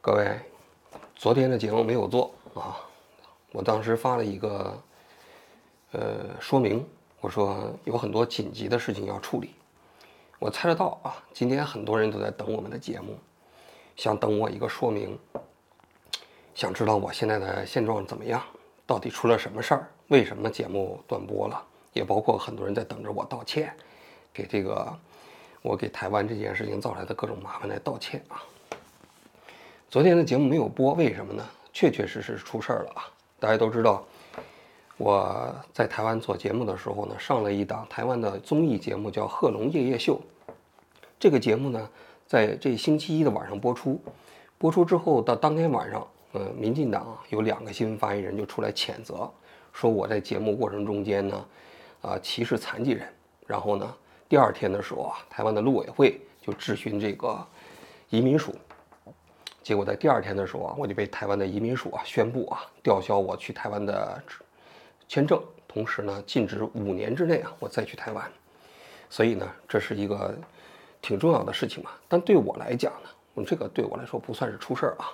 各位，昨天的节目没有做啊，我当时发了一个呃说明，我说有很多紧急的事情要处理。我猜得到啊，今天很多人都在等我们的节目，想等我一个说明，想知道我现在的现状怎么样，到底出了什么事儿，为什么节目断播了，也包括很多人在等着我道歉，给这个我给台湾这件事情造来的各种麻烦来道歉啊。昨天的节目没有播，为什么呢？确确实实出事儿了啊！大家都知道，我在台湾做节目的时候呢，上了一档台湾的综艺节目，叫《贺龙夜夜秀》。这个节目呢，在这星期一的晚上播出。播出之后，到当天晚上，呃，民进党有两个新闻发言人就出来谴责，说我在节目过程中间呢，啊，歧视残疾人。然后呢，第二天的时候啊，台湾的陆委会就质询这个移民署。结果在第二天的时候啊，我就被台湾的移民署啊宣布啊吊销我去台湾的签证，同时呢禁止五年之内啊我再去台湾。所以呢，这是一个挺重要的事情嘛。但对我来讲呢，我这个对我来说不算是出事儿啊。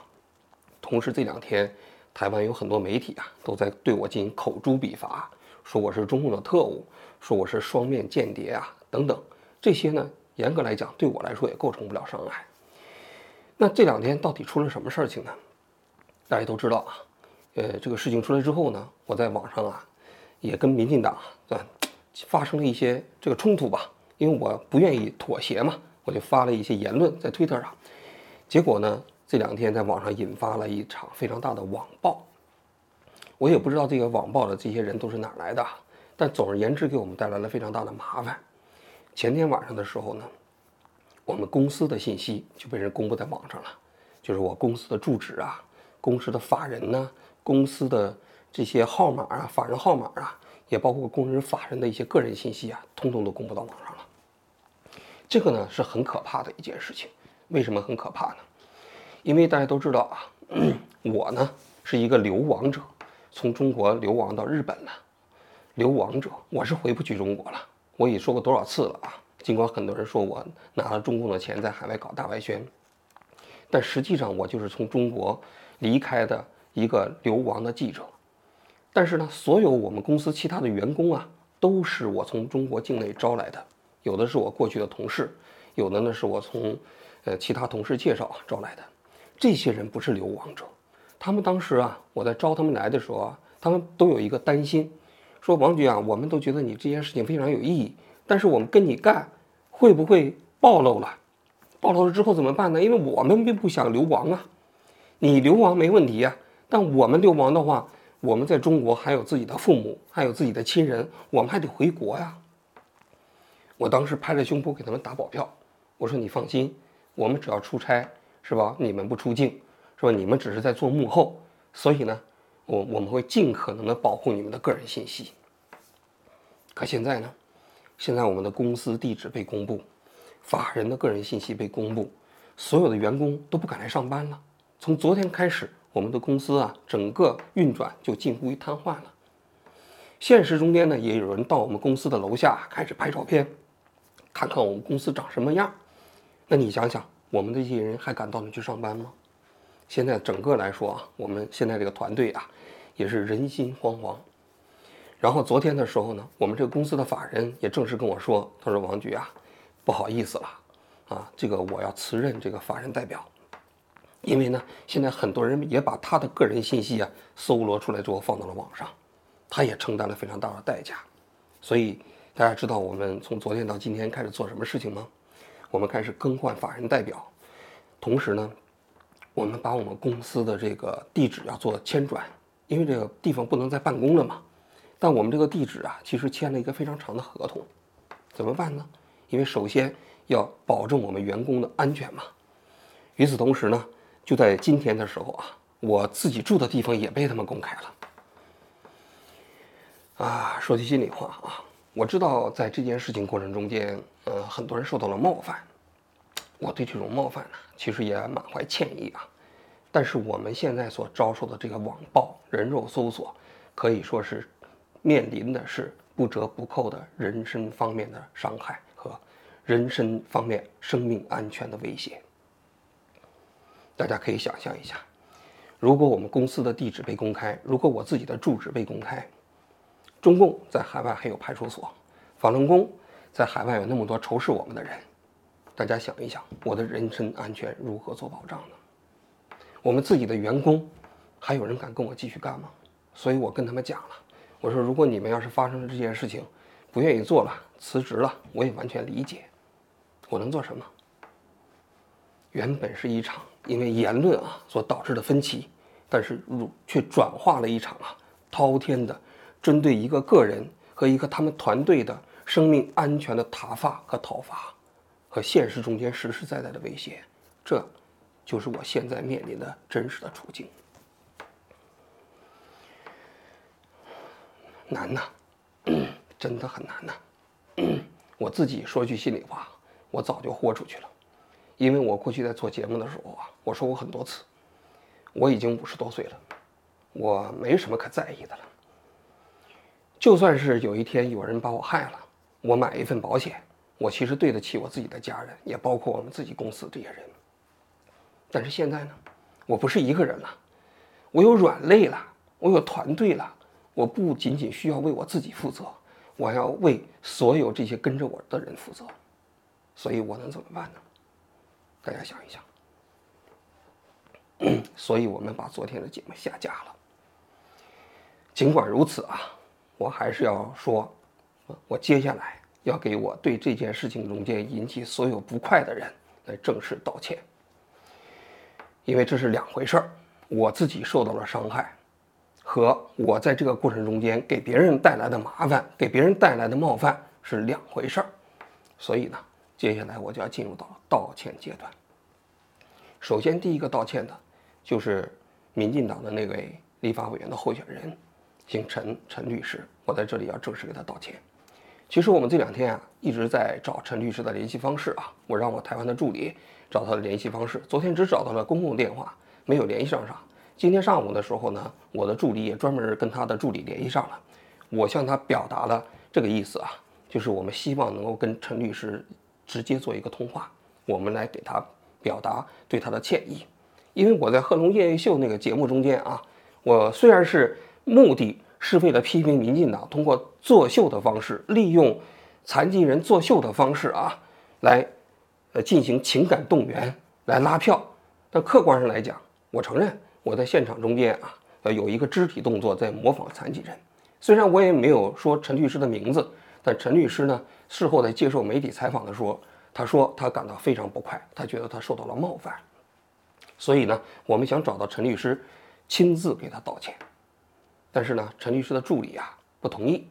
同时这两天，台湾有很多媒体啊都在对我进行口诛笔伐，说我是中共的特务，说我是双面间谍啊等等。这些呢，严格来讲对我来说也构成不了伤害。那这两天到底出了什么事情呢？大家都知道啊，呃，这个事情出来之后呢，我在网上啊，也跟民进党啊发生了一些这个冲突吧，因为我不愿意妥协嘛，我就发了一些言论在推特上，结果呢，这两天在网上引发了一场非常大的网暴，我也不知道这个网暴的这些人都是哪来的，但总而言之，给我们带来了非常大的麻烦。前天晚上的时候呢。我们公司的信息就被人公布在网上了，就是我公司的住址啊，公司的法人呢，公司的这些号码啊，法人号码啊，也包括工人法人的一些个人信息啊，通通都公布到网上了。这个呢是很可怕的一件事情。为什么很可怕呢？因为大家都知道啊，我呢是一个流亡者，从中国流亡到日本了。流亡者，我是回不去中国了。我已说过多少次了啊？尽管很多人说我拿了中共的钱在海外搞大外宣，但实际上我就是从中国离开的一个流亡的记者。但是呢，所有我们公司其他的员工啊，都是我从中国境内招来的，有的是我过去的同事，有的呢是我从呃其他同事介绍招来的。这些人不是流亡者，他们当时啊，我在招他们来的时候啊，他们都有一个担心，说王局啊，我们都觉得你这件事情非常有意义，但是我们跟你干。会不会暴露了？暴露了之后怎么办呢？因为我们并不想流亡啊。你流亡没问题呀，但我们流亡的话，我们在中国还有自己的父母，还有自己的亲人，我们还得回国呀。我当时拍着胸脯给他们打保票，我说你放心，我们只要出差是吧？你们不出境是吧？你们只是在做幕后，所以呢，我我们会尽可能的保护你们的个人信息。可现在呢？现在我们的公司地址被公布，法人的个人信息被公布，所有的员工都不敢来上班了。从昨天开始，我们的公司啊，整个运转就近乎于瘫痪了。现实中间呢，也有人到我们公司的楼下开始拍照片，看看我们公司长什么样。那你想想，我们这些人还敢到那去上班吗？现在整个来说啊，我们现在这个团队啊，也是人心惶惶。然后昨天的时候呢，我们这个公司的法人也正式跟我说，他说王局啊，不好意思了，啊，这个我要辞任这个法人代表，因为呢，现在很多人也把他的个人信息啊搜罗出来之后放到了网上，他也承担了非常大的代价，所以大家知道我们从昨天到今天开始做什么事情吗？我们开始更换法人代表，同时呢，我们把我们公司的这个地址要做迁转，因为这个地方不能再办公了嘛。但我们这个地址啊，其实签了一个非常长的合同，怎么办呢？因为首先要保证我们员工的安全嘛。与此同时呢，就在今天的时候啊，我自己住的地方也被他们公开了。啊，说句心里话啊，我知道在这件事情过程中间，呃，很多人受到了冒犯，我对这种冒犯呢，其实也满怀歉意啊。但是我们现在所遭受的这个网暴、人肉搜索，可以说是。面临的是不折不扣的人身方面的伤害和人身方面生命安全的威胁。大家可以想象一下，如果我们公司的地址被公开，如果我自己的住址被公开，中共在海外还有派出所，法轮功在海外有那么多仇视我们的人，大家想一想，我的人身安全如何做保障呢？我们自己的员工，还有人敢跟我继续干吗？所以我跟他们讲了，我说如果你们要是发生了这件事情，不愿意做了，辞职了，我也完全理解。我能做什么？原本是一场因为言论啊所导致的分歧，但是如却转化了一场啊滔天的。针对一个个人和一个他们团队的生命安全的挞伐和讨伐，和现实中间实实在在的威胁，这就是我现在面临的真实的处境。难呐，真的很难呐。我自己说句心里话，我早就豁出去了，因为我过去在做节目的时候啊，我说过很多次，我已经五十多岁了，我没什么可在意的了。就算是有一天有人把我害了，我买一份保险，我其实对得起我自己的家人，也包括我们自己公司这些人。但是现在呢，我不是一个人了，我有软肋了，我有团队了，我不仅仅需要为我自己负责，我要为所有这些跟着我的人负责。所以我能怎么办呢？大家想一想。所以我们把昨天的节目下架了。尽管如此啊。我还是要说，我接下来要给我对这件事情中间引起所有不快的人来正式道歉，因为这是两回事儿。我自己受到了伤害，和我在这个过程中间给别人带来的麻烦、给别人带来的冒犯是两回事儿。所以呢，接下来我就要进入到了道歉阶段。首先，第一个道歉的，就是民进党的那位立法委员的候选人。姓陈，陈律师，我在这里要正式给他道歉。其实我们这两天啊一直在找陈律师的联系方式啊，我让我台湾的助理找他的联系方式，昨天只找到了公共电话，没有联系上上。今天上午的时候呢，我的助理也专门跟他的助理联系上了，我向他表达了这个意思啊，就是我们希望能够跟陈律师直接做一个通话，我们来给他表达对他的歉意。因为我在《贺龙夜夜秀》那个节目中间啊，我虽然是。目的是为了批评民进党通过作秀的方式，利用残疾人作秀的方式啊，来呃进行情感动员，来拉票。但客观上来讲，我承认我在现场中间啊，呃有一个肢体动作在模仿残疾人。虽然我也没有说陈律师的名字，但陈律师呢事后在接受媒体采访的时候，他说他感到非常不快，他觉得他受到了冒犯。所以呢，我们想找到陈律师，亲自给他道歉。但是呢，陈律师的助理啊不同意，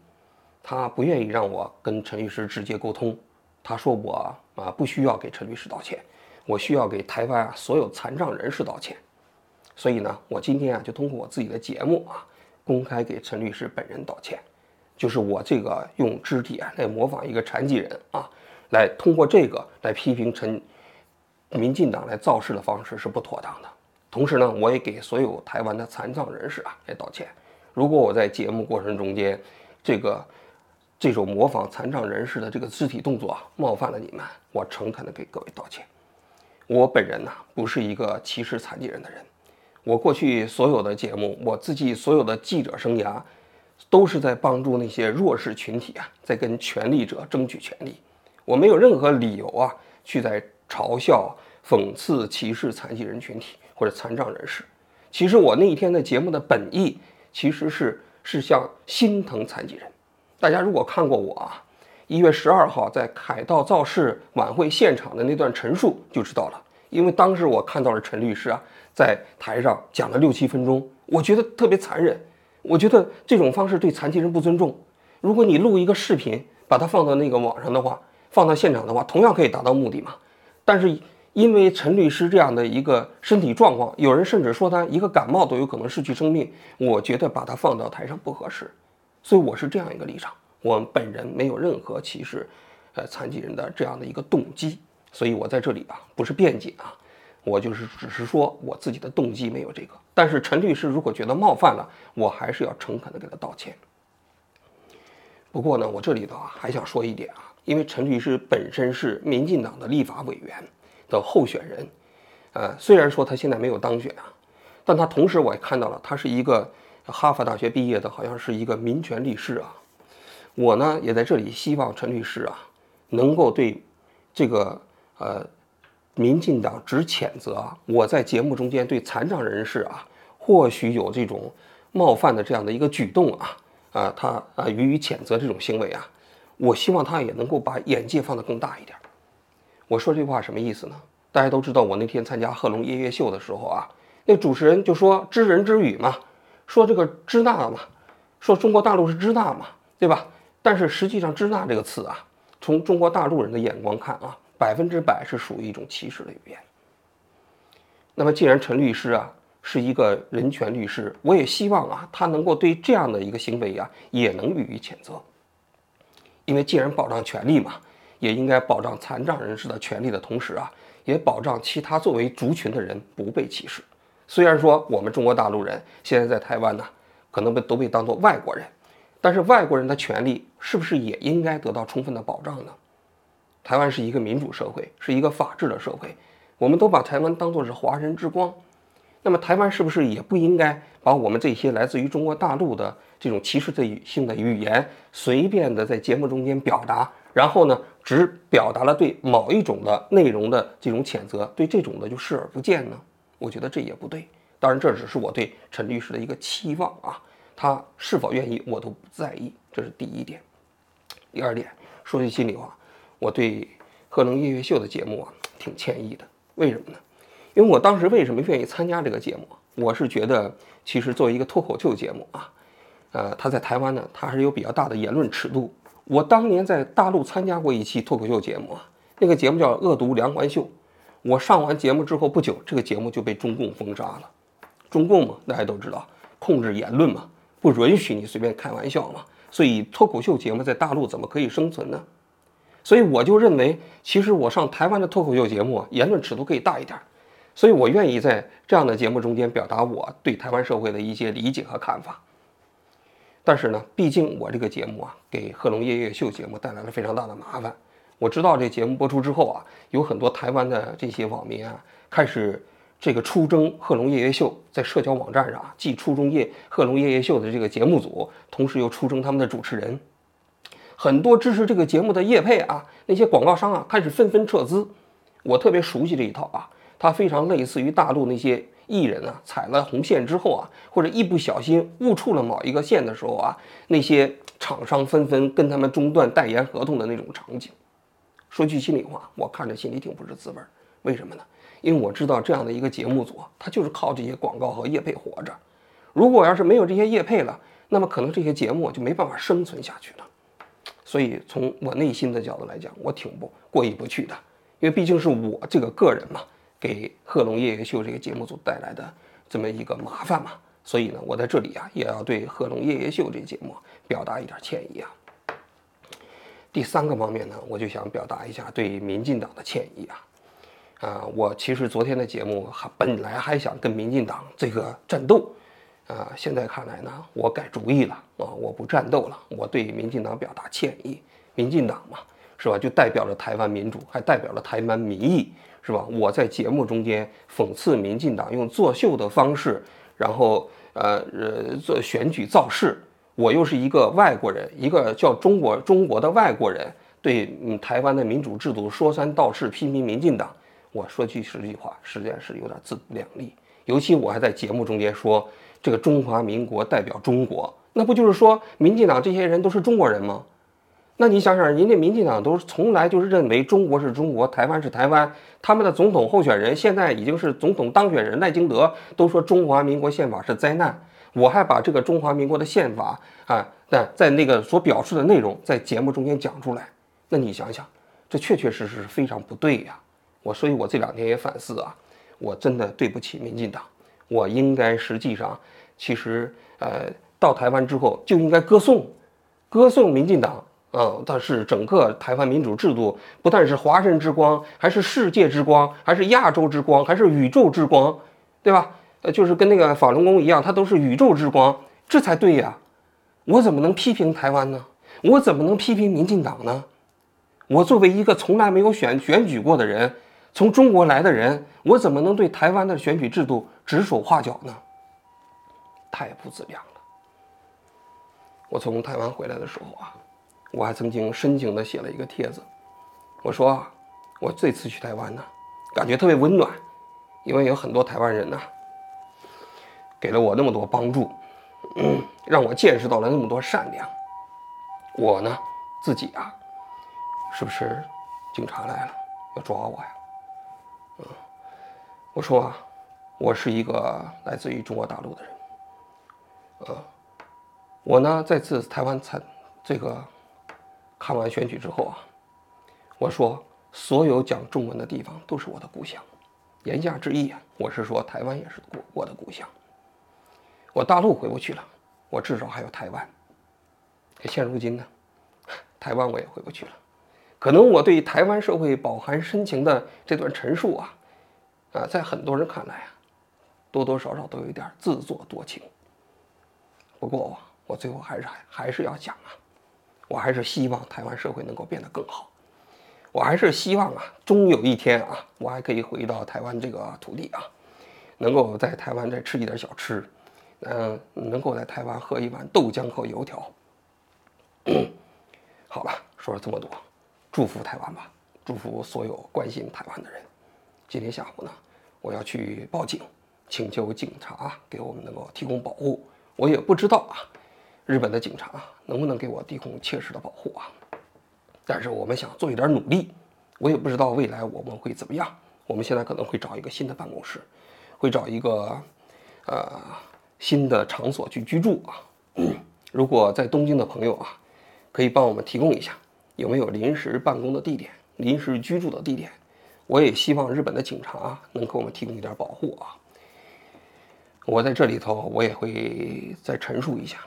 他不愿意让我跟陈律师直接沟通。他说我啊不需要给陈律师道歉，我需要给台湾所有残障人士道歉。所以呢，我今天啊就通过我自己的节目啊，公开给陈律师本人道歉。就是我这个用肢体啊来模仿一个残疾人啊，来通过这个来批评陈民进党来造势的方式是不妥当的。同时呢，我也给所有台湾的残障人士啊来道歉。如果我在节目过程中间，这个这种模仿残障人士的这个肢体动作啊，冒犯了你们，我诚恳的给各位道歉。我本人呢，不是一个歧视残疾人的人。我过去所有的节目，我自己所有的记者生涯，都是在帮助那些弱势群体啊，在跟权力者争取权利。我没有任何理由啊，去在嘲笑、讽刺、歧视残疾人群体或者残障人士。其实我那一天的节目的本意。其实是是像心疼残疾人。大家如果看过我啊，一月十二号在凯道造势晚会现场的那段陈述就知道了。因为当时我看到了陈律师啊，在台上讲了六七分钟，我觉得特别残忍。我觉得这种方式对残疾人不尊重。如果你录一个视频，把它放到那个网上的话，放到现场的话，同样可以达到目的嘛。但是。因为陈律师这样的一个身体状况，有人甚至说他一个感冒都有可能失去生命。我觉得把他放到台上不合适，所以我是这样一个立场。我本人没有任何歧视，呃，残疾人的这样的一个动机。所以我在这里啊，不是辩解啊，我就是只是说我自己的动机没有这个。但是陈律师如果觉得冒犯了，我还是要诚恳的给他道歉。不过呢，我这里头啊还想说一点啊，因为陈律师本身是民进党的立法委员。的候选人，呃，虽然说他现在没有当选啊，但他同时我也看到了，他是一个哈佛大学毕业的，好像是一个民权律师啊。我呢也在这里希望陈律师啊，能够对这个呃民进党只谴责啊。我在节目中间对残障人士啊，或许有这种冒犯的这样的一个举动啊啊，他啊予以谴责这种行为啊。我希望他也能够把眼界放得更大一点。我说这话什么意思呢？大家都知道，我那天参加贺龙夜夜秀的时候啊，那主持人就说知人知语嘛，说这个支那嘛，说中国大陆是支那嘛，对吧？但是实际上，支那这个词啊，从中国大陆人的眼光看啊，百分之百是属于一种歧视的语言。那么，既然陈律师啊是一个人权律师，我也希望啊他能够对这样的一个行为啊也能予以谴责。因为既然保障权利嘛，也应该保障残障人士的权利的同时啊。也保障其他作为族群的人不被歧视。虽然说我们中国大陆人现在在台湾呢，可能被都被当作外国人，但是外国人的权利是不是也应该得到充分的保障呢？台湾是一个民主社会，是一个法治的社会，我们都把台湾当作是华人之光。那么台湾是不是也不应该把我们这些来自于中国大陆的这种歧视性的语言随便的在节目中间表达？然后呢，只表达了对某一种的内容的这种谴责，对这种的就视而不见呢？我觉得这也不对。当然，这只是我对陈律师的一个期望啊，他是否愿意我都不在意，这是第一点。第二点，说句心里话，我对《贺龙夜月秀》的节目啊挺歉意的。为什么呢？因为我当时为什么愿意参加这个节目？我是觉得，其实作为一个脱口秀节目啊，呃，他在台湾呢，他还是有比较大的言论尺度。我当年在大陆参加过一期脱口秀节目啊，那个节目叫《恶毒梁环秀》。我上完节目之后不久，这个节目就被中共封杀了。中共嘛，大家都知道，控制言论嘛，不允许你随便开玩笑嘛。所以脱口秀节目在大陆怎么可以生存呢？所以我就认为，其实我上台湾的脱口秀节目，言论尺度可以大一点。所以我愿意在这样的节目中间表达我对台湾社会的一些理解和看法。但是呢，毕竟我这个节目啊，给《贺龙夜夜秀》节目带来了非常大的麻烦。我知道这节目播出之后啊，有很多台湾的这些网民啊，开始这个出征《贺龙夜夜秀》在社交网站上啊，既出征夜《贺龙夜夜秀》的这个节目组，同时又出征他们的主持人。很多支持这个节目的业配啊，那些广告商啊，开始纷纷撤资。我特别熟悉这一套啊，它非常类似于大陆那些。艺人啊，踩了红线之后啊，或者一不小心误触了某一个线的时候啊，那些厂商纷纷跟他们中断代言合同的那种场景。说句心里话，我看着心里挺不是滋味儿。为什么呢？因为我知道这样的一个节目组，它就是靠这些广告和业配活着。如果要是没有这些业配了，那么可能这些节目就没办法生存下去了。所以从我内心的角度来讲，我挺不过意不去的，因为毕竟是我这个个人嘛。给《贺龙夜夜秀》这个节目组带来的这么一个麻烦嘛，所以呢，我在这里啊，也要对《贺龙夜夜秀》这节目表达一点歉意啊。第三个方面呢，我就想表达一下对民进党的歉意啊。啊，我其实昨天的节目还本来还想跟民进党这个战斗，啊，现在看来呢，我改主意了啊，我不战斗了，我对民进党表达歉意。民进党嘛，是吧？就代表着台湾民主，还代表了台湾民意。是吧？我在节目中间讽刺民进党用作秀的方式，然后呃呃做选举造势。我又是一个外国人，一个叫中国中国的外国人，对嗯台湾的民主制度说三道四，批评民进党。我说句实际话，实在是有点自不量力。尤其我还在节目中间说这个中华民国代表中国，那不就是说民进党这些人都是中国人吗？那你想想，人家民进党都从来就是认为中国是中国，台湾是台湾。他们的总统候选人现在已经是总统当选人赖清德，都说中华民国宪法是灾难。我还把这个中华民国的宪法啊，在在那个所表示的内容在节目中间讲出来。那你想想，这确确实实是非常不对呀。我所以，我这两天也反思啊，我真的对不起民进党。我应该实际上，其实呃，到台湾之后就应该歌颂，歌颂民进党。嗯，但是整个台湾民主制度不但是华人之光，还是世界之光，还是亚洲之光，还是宇宙之光，对吧？呃，就是跟那个法轮功一样，它都是宇宙之光，这才对呀。我怎么能批评台湾呢？我怎么能批评民进党呢？我作为一个从来没有选选举过的人，从中国来的人，我怎么能对台湾的选举制度指手画脚呢？太不自量了。我从台湾回来的时候啊，我还曾经深情地写了一个帖子，我说啊，我这次去台湾呢，感觉特别温暖，因为有很多台湾人呢，给了我那么多帮助，嗯，让我见识到了那么多善良。我呢，自己啊，是不是警察来了要抓我呀？嗯，我说啊，我是一个来自于中国大陆的人。呃，我呢，在自台湾参这个看完选举之后啊，我说所有讲中文的地方都是我的故乡。言下之意啊，我是说台湾也是我我的故乡。我大陆回不去了，我至少还有台湾。现如今呢，台湾我也回不去了。可能我对台湾社会饱含深情的这段陈述啊，啊，在很多人看来啊，多多少少都有一点自作多情。不过我最后还是还还是要讲啊，我还是希望台湾社会能够变得更好。我还是希望啊，终有一天啊，我还可以回到台湾这个土地啊，能够在台湾再吃一点小吃，嗯，能够在台湾喝一碗豆浆和油条。好了，说了这么多，祝福台湾吧，祝福所有关心台湾的人。今天下午呢，我要去报警，请求警察给我们能够提供保护。我也不知道啊，日本的警察能不能给我提供切实的保护啊？但是我们想做一点努力，我也不知道未来我们会怎么样。我们现在可能会找一个新的办公室，会找一个呃新的场所去居住啊。如果在东京的朋友啊，可以帮我们提供一下有没有临时办公的地点、临时居住的地点。我也希望日本的警察能给我们提供一点保护啊。我在这里头，我也会再陈述一下。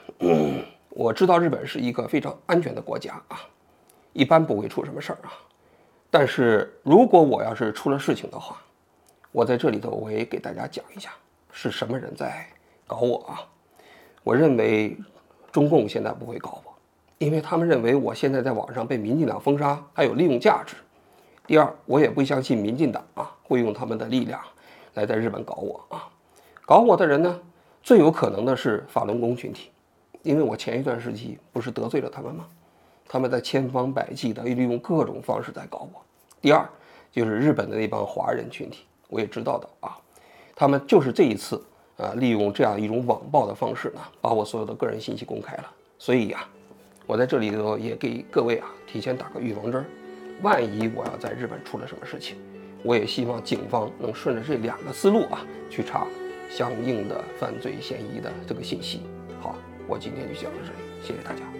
我知道日本是一个非常安全的国家啊，一般不会出什么事儿啊。但是如果我要是出了事情的话，我在这里头我也给大家讲一下是什么人在搞我啊。我认为中共现在不会搞我，因为他们认为我现在在网上被民进党封杀，还有利用价值。第二，我也不相信民进党啊会用他们的力量来在日本搞我啊。搞我的人呢，最有可能的是法轮功群体，因为我前一段时期不是得罪了他们吗？他们在千方百计的利用各种方式在搞我。第二，就是日本的那帮华人群体，我也知道的啊，他们就是这一次啊，利用这样一种网暴的方式呢，把我所有的个人信息公开了。所以呀，我在这里头也给各位啊提前打个预防针儿，万一我要在日本出了什么事情，我也希望警方能顺着这两个思路啊去查。相应的犯罪嫌疑的这个信息。好，我今天就讲到这里，谢谢大家。